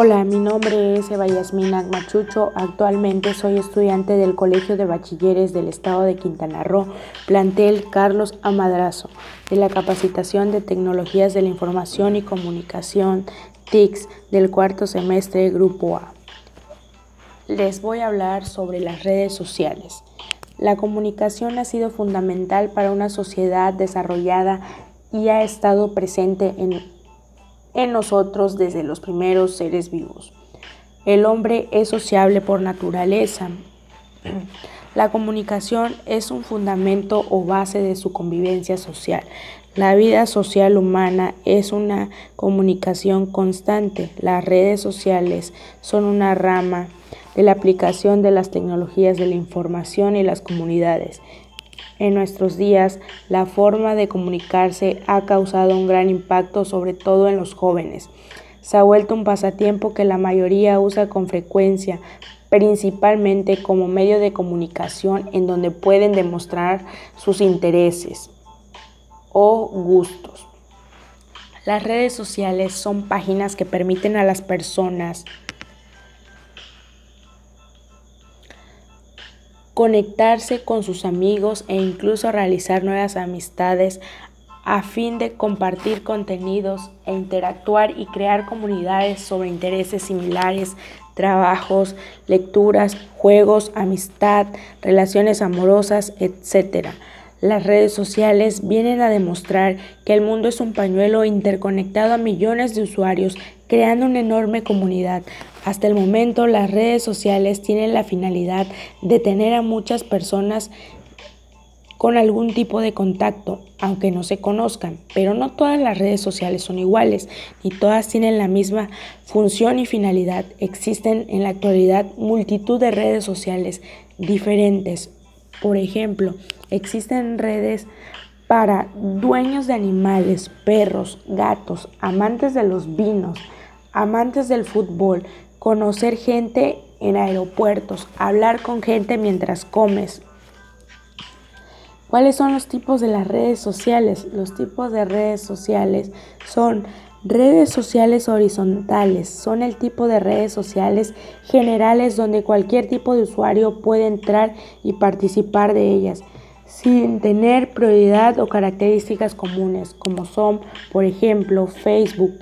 Hola, mi nombre es Eva Yasmina Machucho. Actualmente soy estudiante del Colegio de Bachilleres del Estado de Quintana Roo, plantel Carlos Amadrazo, de la capacitación de Tecnologías de la Información y Comunicación TICS del cuarto semestre Grupo A. Les voy a hablar sobre las redes sociales. La comunicación ha sido fundamental para una sociedad desarrollada y ha estado presente en en nosotros desde los primeros seres vivos. El hombre es sociable por naturaleza. La comunicación es un fundamento o base de su convivencia social. La vida social humana es una comunicación constante. Las redes sociales son una rama de la aplicación de las tecnologías de la información y las comunidades. En nuestros días, la forma de comunicarse ha causado un gran impacto, sobre todo en los jóvenes. Se ha vuelto un pasatiempo que la mayoría usa con frecuencia, principalmente como medio de comunicación en donde pueden demostrar sus intereses o gustos. Las redes sociales son páginas que permiten a las personas conectarse con sus amigos e incluso realizar nuevas amistades a fin de compartir contenidos e interactuar y crear comunidades sobre intereses similares, trabajos, lecturas, juegos, amistad, relaciones amorosas, etc. Las redes sociales vienen a demostrar que el mundo es un pañuelo interconectado a millones de usuarios, creando una enorme comunidad. Hasta el momento las redes sociales tienen la finalidad de tener a muchas personas con algún tipo de contacto, aunque no se conozcan, pero no todas las redes sociales son iguales, ni todas tienen la misma función y finalidad. Existen en la actualidad multitud de redes sociales diferentes. Por ejemplo, Existen redes para dueños de animales, perros, gatos, amantes de los vinos, amantes del fútbol, conocer gente en aeropuertos, hablar con gente mientras comes. ¿Cuáles son los tipos de las redes sociales? Los tipos de redes sociales son redes sociales horizontales. Son el tipo de redes sociales generales donde cualquier tipo de usuario puede entrar y participar de ellas sin tener prioridad o características comunes, como son, por ejemplo, Facebook,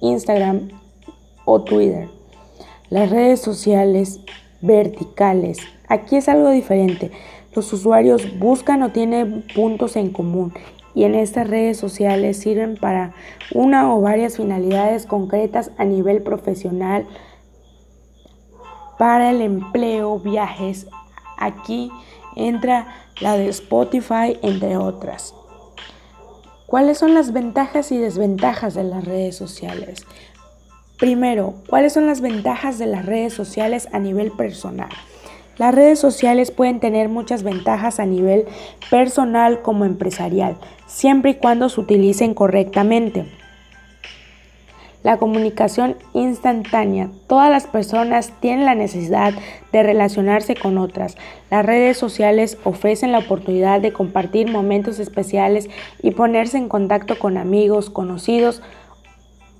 Instagram o Twitter. Las redes sociales verticales. Aquí es algo diferente. Los usuarios buscan o tienen puntos en común y en estas redes sociales sirven para una o varias finalidades concretas a nivel profesional, para el empleo, viajes. Aquí entra la de Spotify, entre otras. ¿Cuáles son las ventajas y desventajas de las redes sociales? Primero, ¿cuáles son las ventajas de las redes sociales a nivel personal? Las redes sociales pueden tener muchas ventajas a nivel personal como empresarial, siempre y cuando se utilicen correctamente. La comunicación instantánea. Todas las personas tienen la necesidad de relacionarse con otras. Las redes sociales ofrecen la oportunidad de compartir momentos especiales y ponerse en contacto con amigos, conocidos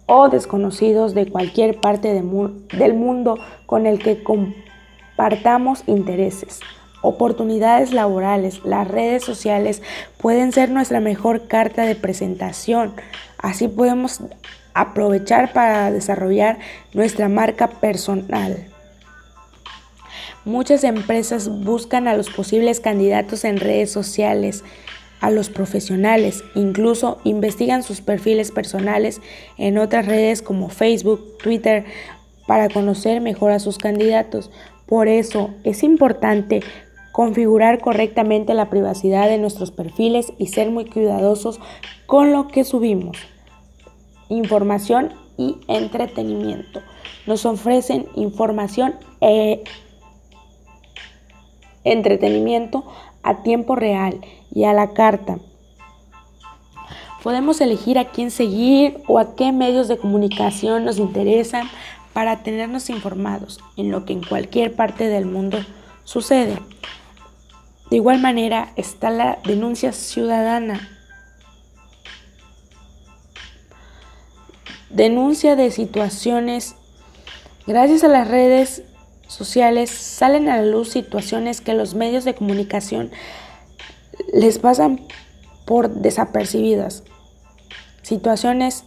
o desconocidos de cualquier parte del mundo con el que compartamos intereses oportunidades laborales, las redes sociales pueden ser nuestra mejor carta de presentación. Así podemos aprovechar para desarrollar nuestra marca personal. Muchas empresas buscan a los posibles candidatos en redes sociales, a los profesionales, incluso investigan sus perfiles personales en otras redes como Facebook, Twitter, para conocer mejor a sus candidatos. Por eso es importante configurar correctamente la privacidad de nuestros perfiles y ser muy cuidadosos con lo que subimos información y entretenimiento. Nos ofrecen información e entretenimiento a tiempo real y a la carta. Podemos elegir a quién seguir o a qué medios de comunicación nos interesan para tenernos informados en lo que en cualquier parte del mundo sucede. De igual manera está la denuncia ciudadana denuncia de situaciones Gracias a las redes sociales salen a la luz situaciones que los medios de comunicación les pasan por desapercibidas. Situaciones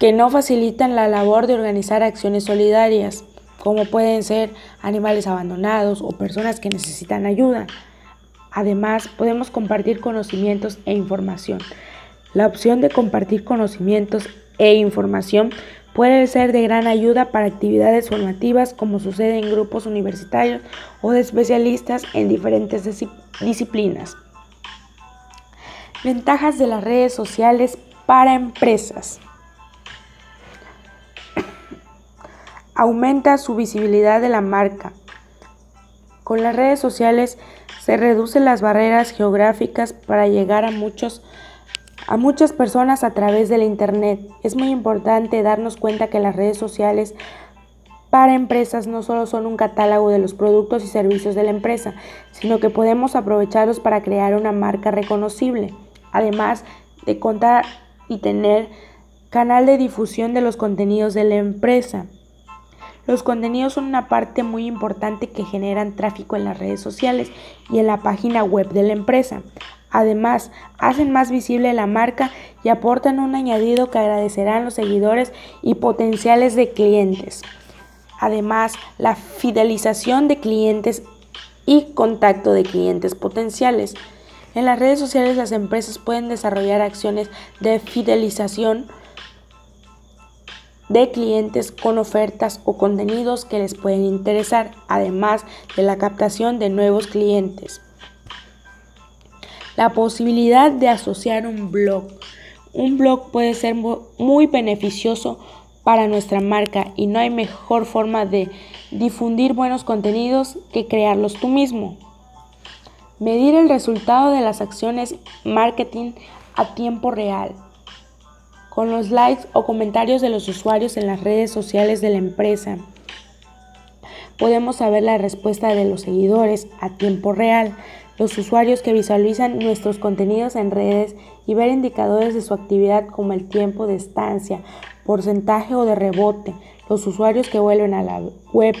que no facilitan la labor de organizar acciones solidarias, como pueden ser animales abandonados o personas que necesitan ayuda. Además, podemos compartir conocimientos e información. La opción de compartir conocimientos e información puede ser de gran ayuda para actividades formativas como sucede en grupos universitarios o de especialistas en diferentes disciplinas. Ventajas de las redes sociales para empresas. Aumenta su visibilidad de la marca. Con las redes sociales se reducen las barreras geográficas para llegar a muchos a muchas personas a través del Internet. Es muy importante darnos cuenta que las redes sociales para empresas no solo son un catálogo de los productos y servicios de la empresa, sino que podemos aprovecharlos para crear una marca reconocible, además de contar y tener canal de difusión de los contenidos de la empresa. Los contenidos son una parte muy importante que generan tráfico en las redes sociales y en la página web de la empresa. Además, hacen más visible la marca y aportan un añadido que agradecerán los seguidores y potenciales de clientes. Además, la fidelización de clientes y contacto de clientes potenciales. En las redes sociales las empresas pueden desarrollar acciones de fidelización de clientes con ofertas o contenidos que les pueden interesar, además de la captación de nuevos clientes. La posibilidad de asociar un blog. Un blog puede ser muy beneficioso para nuestra marca y no hay mejor forma de difundir buenos contenidos que crearlos tú mismo. Medir el resultado de las acciones marketing a tiempo real. Con los likes o comentarios de los usuarios en las redes sociales de la empresa, podemos saber la respuesta de los seguidores a tiempo real los usuarios que visualizan nuestros contenidos en redes y ver indicadores de su actividad como el tiempo de estancia, porcentaje o de rebote, los usuarios que vuelven a la web,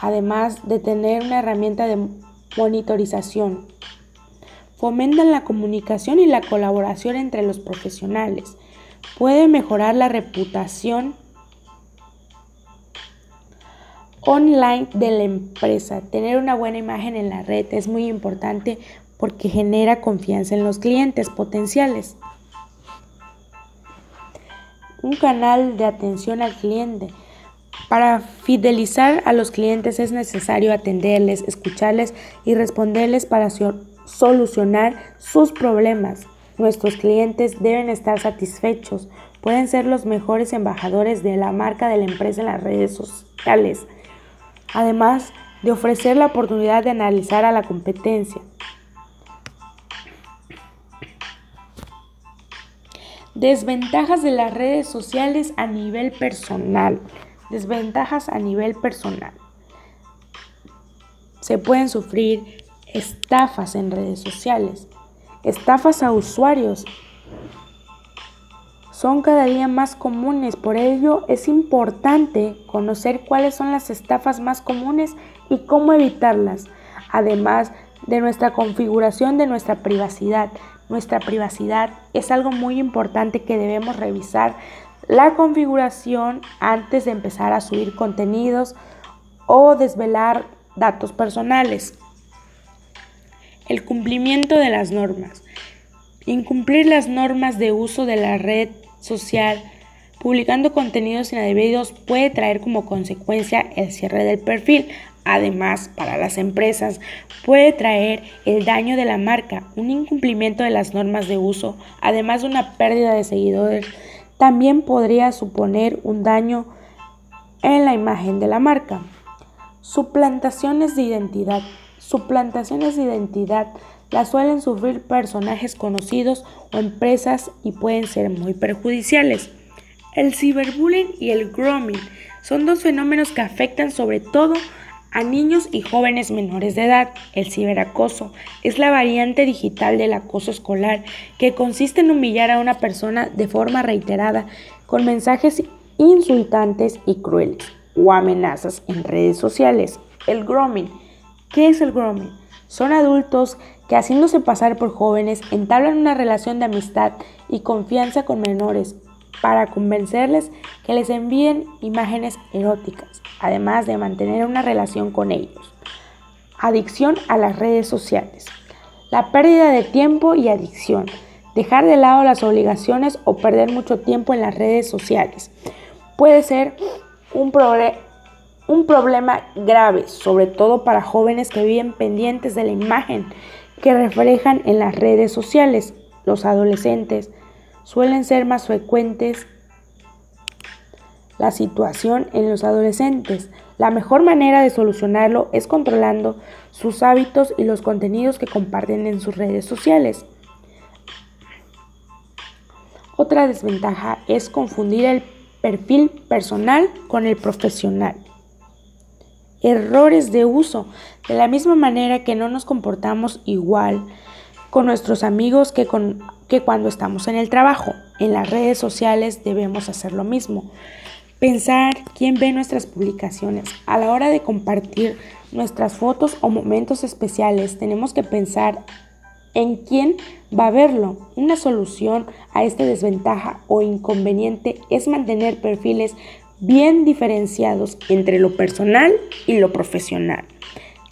además de tener una herramienta de monitorización. Fomentan la comunicación y la colaboración entre los profesionales. Puede mejorar la reputación online de la empresa. Tener una buena imagen en la red es muy importante porque genera confianza en los clientes potenciales. Un canal de atención al cliente. Para fidelizar a los clientes es necesario atenderles, escucharles y responderles para solucionar sus problemas. Nuestros clientes deben estar satisfechos, pueden ser los mejores embajadores de la marca de la empresa en las redes sociales además de ofrecer la oportunidad de analizar a la competencia. Desventajas de las redes sociales a nivel personal. Desventajas a nivel personal. Se pueden sufrir estafas en redes sociales, estafas a usuarios son cada día más comunes, por ello es importante conocer cuáles son las estafas más comunes y cómo evitarlas, además de nuestra configuración de nuestra privacidad. Nuestra privacidad es algo muy importante que debemos revisar la configuración antes de empezar a subir contenidos o desvelar datos personales. El cumplimiento de las normas. Incumplir las normas de uso de la red social, publicando contenidos inadebidos puede traer como consecuencia el cierre del perfil. Además, para las empresas puede traer el daño de la marca, un incumplimiento de las normas de uso, además de una pérdida de seguidores. También podría suponer un daño en la imagen de la marca. Suplantaciones de identidad. Suplantaciones de identidad las suelen sufrir personajes conocidos o empresas y pueden ser muy perjudiciales. El ciberbullying y el grooming son dos fenómenos que afectan sobre todo a niños y jóvenes menores de edad. El ciberacoso es la variante digital del acoso escolar que consiste en humillar a una persona de forma reiterada con mensajes insultantes y crueles o amenazas en redes sociales. El grooming. ¿Qué es el grooming? Son adultos que haciéndose pasar por jóvenes entablan una relación de amistad y confianza con menores para convencerles que les envíen imágenes eróticas, además de mantener una relación con ellos. Adicción a las redes sociales. La pérdida de tiempo y adicción. Dejar de lado las obligaciones o perder mucho tiempo en las redes sociales puede ser un, un problema grave, sobre todo para jóvenes que viven pendientes de la imagen que reflejan en las redes sociales. Los adolescentes suelen ser más frecuentes la situación en los adolescentes. La mejor manera de solucionarlo es controlando sus hábitos y los contenidos que comparten en sus redes sociales. Otra desventaja es confundir el perfil personal con el profesional. Errores de uso. De la misma manera que no nos comportamos igual con nuestros amigos que, con, que cuando estamos en el trabajo. En las redes sociales debemos hacer lo mismo. Pensar quién ve nuestras publicaciones. A la hora de compartir nuestras fotos o momentos especiales, tenemos que pensar en quién va a verlo. Una solución a esta desventaja o inconveniente es mantener perfiles bien diferenciados entre lo personal y lo profesional.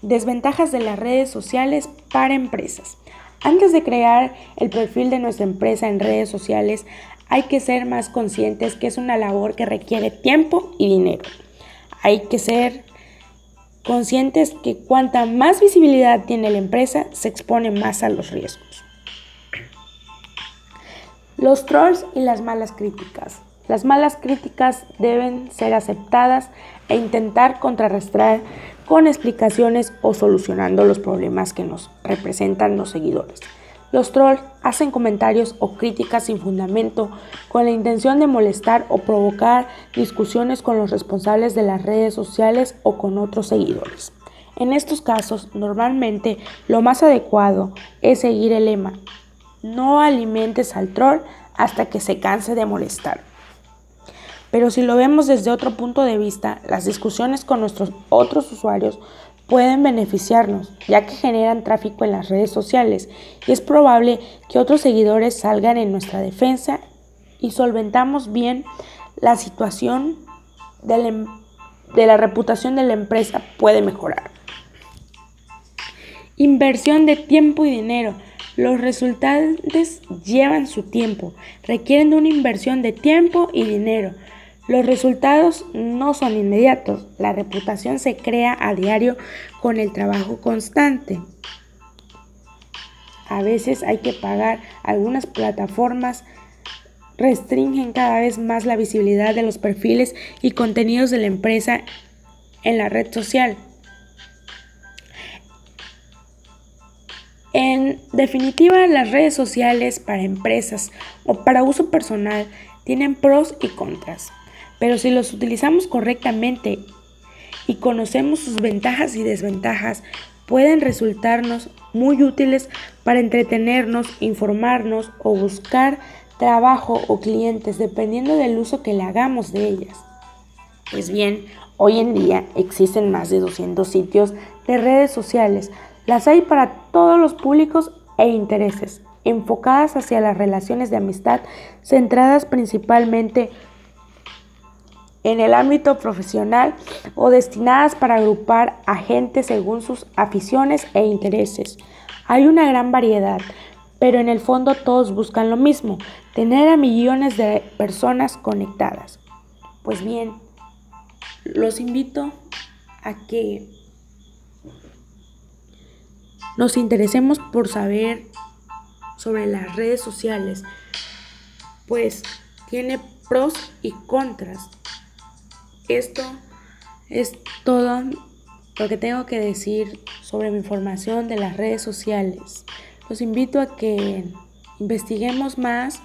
Desventajas de las redes sociales para empresas. Antes de crear el perfil de nuestra empresa en redes sociales, hay que ser más conscientes que es una labor que requiere tiempo y dinero. Hay que ser conscientes que cuanta más visibilidad tiene la empresa, se expone más a los riesgos. Los trolls y las malas críticas. Las malas críticas deben ser aceptadas e intentar contrarrestar con explicaciones o solucionando los problemas que nos representan los seguidores. Los trolls hacen comentarios o críticas sin fundamento con la intención de molestar o provocar discusiones con los responsables de las redes sociales o con otros seguidores. En estos casos, normalmente lo más adecuado es seguir el lema, no alimentes al troll hasta que se canse de molestar. Pero si lo vemos desde otro punto de vista, las discusiones con nuestros otros usuarios pueden beneficiarnos, ya que generan tráfico en las redes sociales y es probable que otros seguidores salgan en nuestra defensa y solventamos bien la situación de la, em, de la reputación de la empresa puede mejorar. Inversión de tiempo y dinero. Los resultados llevan su tiempo, requieren de una inversión de tiempo y dinero. Los resultados no son inmediatos, la reputación se crea a diario con el trabajo constante. A veces hay que pagar, algunas plataformas restringen cada vez más la visibilidad de los perfiles y contenidos de la empresa en la red social. En definitiva, las redes sociales para empresas o para uso personal tienen pros y contras. Pero si los utilizamos correctamente y conocemos sus ventajas y desventajas, pueden resultarnos muy útiles para entretenernos, informarnos o buscar trabajo o clientes dependiendo del uso que le hagamos de ellas. Pues bien, hoy en día existen más de 200 sitios de redes sociales. Las hay para todos los públicos e intereses, enfocadas hacia las relaciones de amistad, centradas principalmente en el ámbito profesional o destinadas para agrupar a gente según sus aficiones e intereses. Hay una gran variedad, pero en el fondo todos buscan lo mismo, tener a millones de personas conectadas. Pues bien, los invito a que nos interesemos por saber sobre las redes sociales, pues tiene pros y contras. Esto es todo lo que tengo que decir sobre mi información de las redes sociales. Los invito a que investiguemos más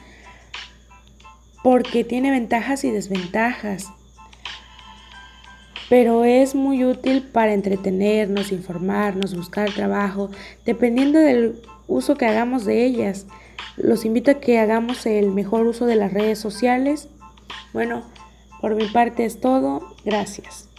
porque tiene ventajas y desventajas. Pero es muy útil para entretenernos, informarnos, buscar trabajo, dependiendo del uso que hagamos de ellas. Los invito a que hagamos el mejor uso de las redes sociales Bueno, por mi parte es todo. Gracias.